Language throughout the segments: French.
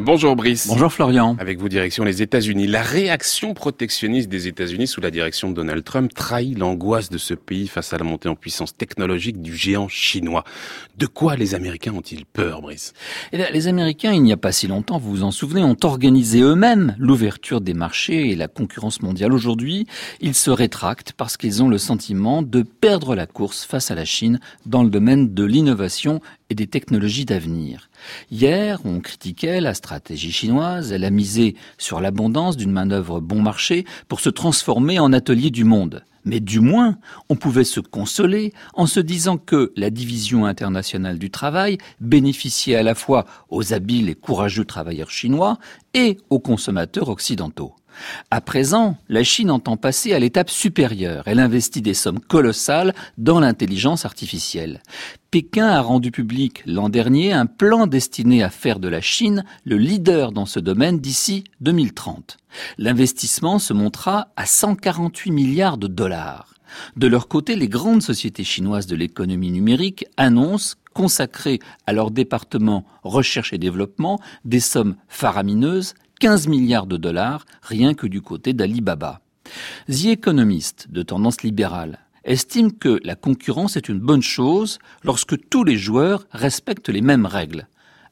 Bonjour Brice. Bonjour Florian. Avec vous, direction les États-Unis. La réaction protectionniste des États-Unis sous la direction de Donald Trump trahit l'angoisse de ce pays face à la montée en puissance technologique du géant chinois. De quoi les Américains ont-ils peur, Brice? Eh bien, Les Américains, il n'y a pas si longtemps, vous vous en souvenez, ont organisé eux-mêmes l'ouverture des marchés et la concurrence mondiale. Aujourd'hui, ils se rétractent parce qu'ils ont le sentiment de perdre la course face à la Chine dans le domaine de l'innovation et des technologies d'avenir. Hier, on critiquait la stratégie chinoise, elle a misé sur l'abondance d'une manœuvre bon marché pour se transformer en atelier du monde. Mais du moins, on pouvait se consoler en se disant que la division internationale du travail bénéficiait à la fois aux habiles et courageux travailleurs chinois et aux consommateurs occidentaux. À présent, la Chine entend passer à l'étape supérieure. Elle investit des sommes colossales dans l'intelligence artificielle. Pékin a rendu public l'an dernier un plan destiné à faire de la Chine le leader dans ce domaine d'ici 2030. L'investissement se montera à 148 milliards de dollars. De leur côté, les grandes sociétés chinoises de l'économie numérique annoncent consacrer à leur département recherche et développement des sommes faramineuses 15 milliards de dollars rien que du côté d'Alibaba. The Economist, de tendance libérale, estime que la concurrence est une bonne chose lorsque tous les joueurs respectent les mêmes règles.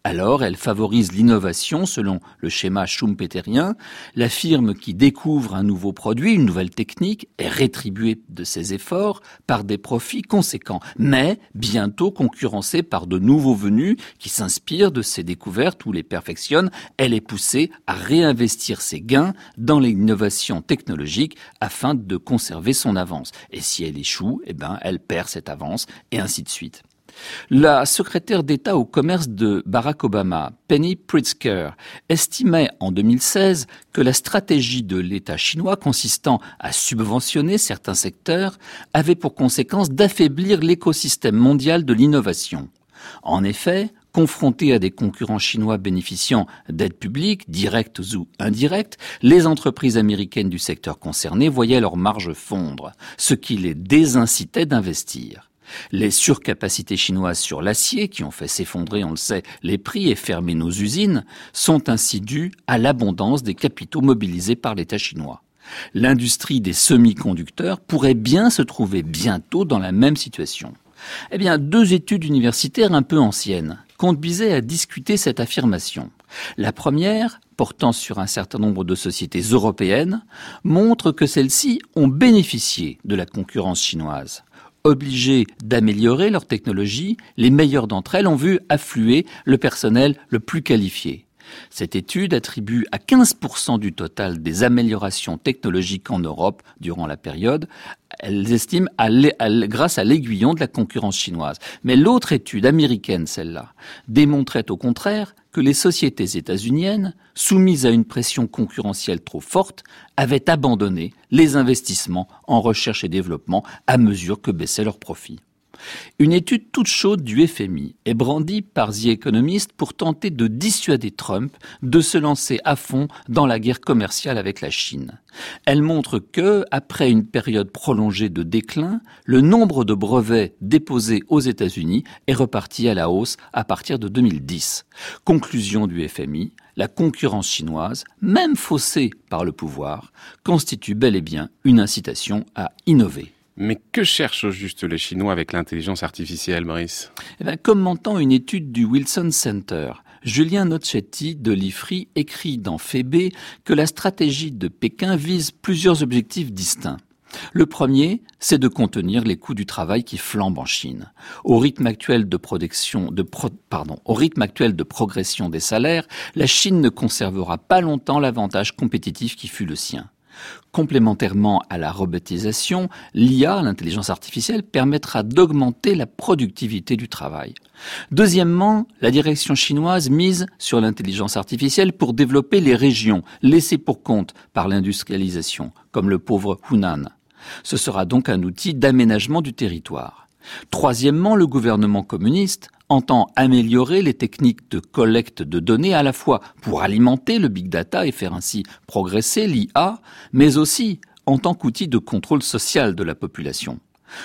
Alors, elle favorise l'innovation selon le schéma schumpeterien. La firme qui découvre un nouveau produit, une nouvelle technique, est rétribuée de ses efforts par des profits conséquents, mais bientôt concurrencée par de nouveaux venus qui s'inspirent de ses découvertes ou les perfectionnent. Elle est poussée à réinvestir ses gains dans l'innovation technologique afin de conserver son avance. Et si elle échoue, eh ben, elle perd cette avance et ainsi de suite. La secrétaire d'État au commerce de Barack Obama, Penny Pritzker, estimait en 2016 que la stratégie de l'État chinois consistant à subventionner certains secteurs avait pour conséquence d'affaiblir l'écosystème mondial de l'innovation. En effet, confrontés à des concurrents chinois bénéficiant d'aides publiques, directes ou indirectes, les entreprises américaines du secteur concerné voyaient leurs marges fondre, ce qui les désincitait d'investir. Les surcapacités chinoises sur l'acier, qui ont fait s'effondrer, on le sait, les prix et fermer nos usines, sont ainsi dues à l'abondance des capitaux mobilisés par l'État chinois. L'industrie des semi-conducteurs pourrait bien se trouver bientôt dans la même situation. Eh bien, deux études universitaires un peu anciennes conduisaient à discuter cette affirmation. La première, portant sur un certain nombre de sociétés européennes, montre que celles-ci ont bénéficié de la concurrence chinoise obligées d'améliorer leur technologie, les meilleures d'entre elles ont vu affluer le personnel le plus qualifié. Cette étude attribue à 15% du total des améliorations technologiques en Europe durant la période, elles estiment grâce à l'aiguillon de la concurrence chinoise. Mais l'autre étude américaine, celle-là, démontrait au contraire que les sociétés états-uniennes, soumises à une pression concurrentielle trop forte, avaient abandonné les investissements en recherche et développement à mesure que baissaient leurs profits. Une étude toute chaude du FMI est brandie par The Economist pour tenter de dissuader Trump de se lancer à fond dans la guerre commerciale avec la Chine. Elle montre que, après une période prolongée de déclin, le nombre de brevets déposés aux États-Unis est reparti à la hausse à partir de 2010. Conclusion du FMI, la concurrence chinoise, même faussée par le pouvoir, constitue bel et bien une incitation à innover. Mais que cherchent au juste les Chinois avec l'intelligence artificielle, Maurice? Eh bien, Commentant une étude du Wilson Center, Julien Nocchetti de l'IFRI écrit dans Phébé que la stratégie de Pékin vise plusieurs objectifs distincts. Le premier, c'est de contenir les coûts du travail qui flambent en Chine. Au rythme actuel de progression des salaires, la Chine ne conservera pas longtemps l'avantage compétitif qui fut le sien. Complémentairement à la robotisation, l'IA, l'intelligence artificielle, permettra d'augmenter la productivité du travail. Deuxièmement, la direction chinoise mise sur l'intelligence artificielle pour développer les régions laissées pour compte par l'industrialisation, comme le pauvre Hunan. Ce sera donc un outil d'aménagement du territoire. Troisièmement, le gouvernement communiste entend améliorer les techniques de collecte de données à la fois pour alimenter le big data et faire ainsi progresser l'IA, mais aussi en tant qu'outil de contrôle social de la population.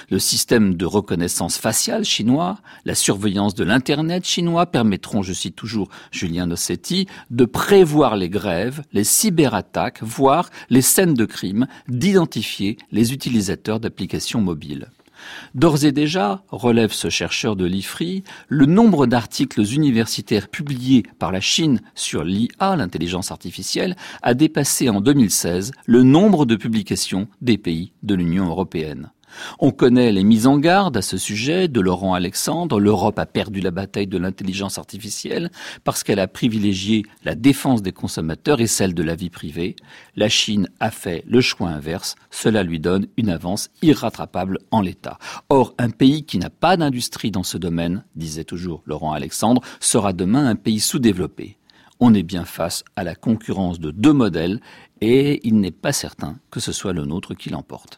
Le système de reconnaissance faciale chinois, la surveillance de l'Internet chinois permettront, je cite toujours Julien Nossetti, de prévoir les grèves, les cyberattaques, voire les scènes de crime, d'identifier les utilisateurs d'applications mobiles. D'ores et déjà, relève ce chercheur de l'IFRI, le nombre d'articles universitaires publiés par la Chine sur l'IA, l'intelligence artificielle, a dépassé en 2016 le nombre de publications des pays de l'Union européenne. On connaît les mises en garde à ce sujet de Laurent Alexandre. L'Europe a perdu la bataille de l'intelligence artificielle parce qu'elle a privilégié la défense des consommateurs et celle de la vie privée. La Chine a fait le choix inverse. Cela lui donne une avance irrattrapable en l'état. Or, un pays qui n'a pas d'industrie dans ce domaine, disait toujours Laurent Alexandre, sera demain un pays sous-développé. On est bien face à la concurrence de deux modèles et il n'est pas certain que ce soit le nôtre qui l'emporte.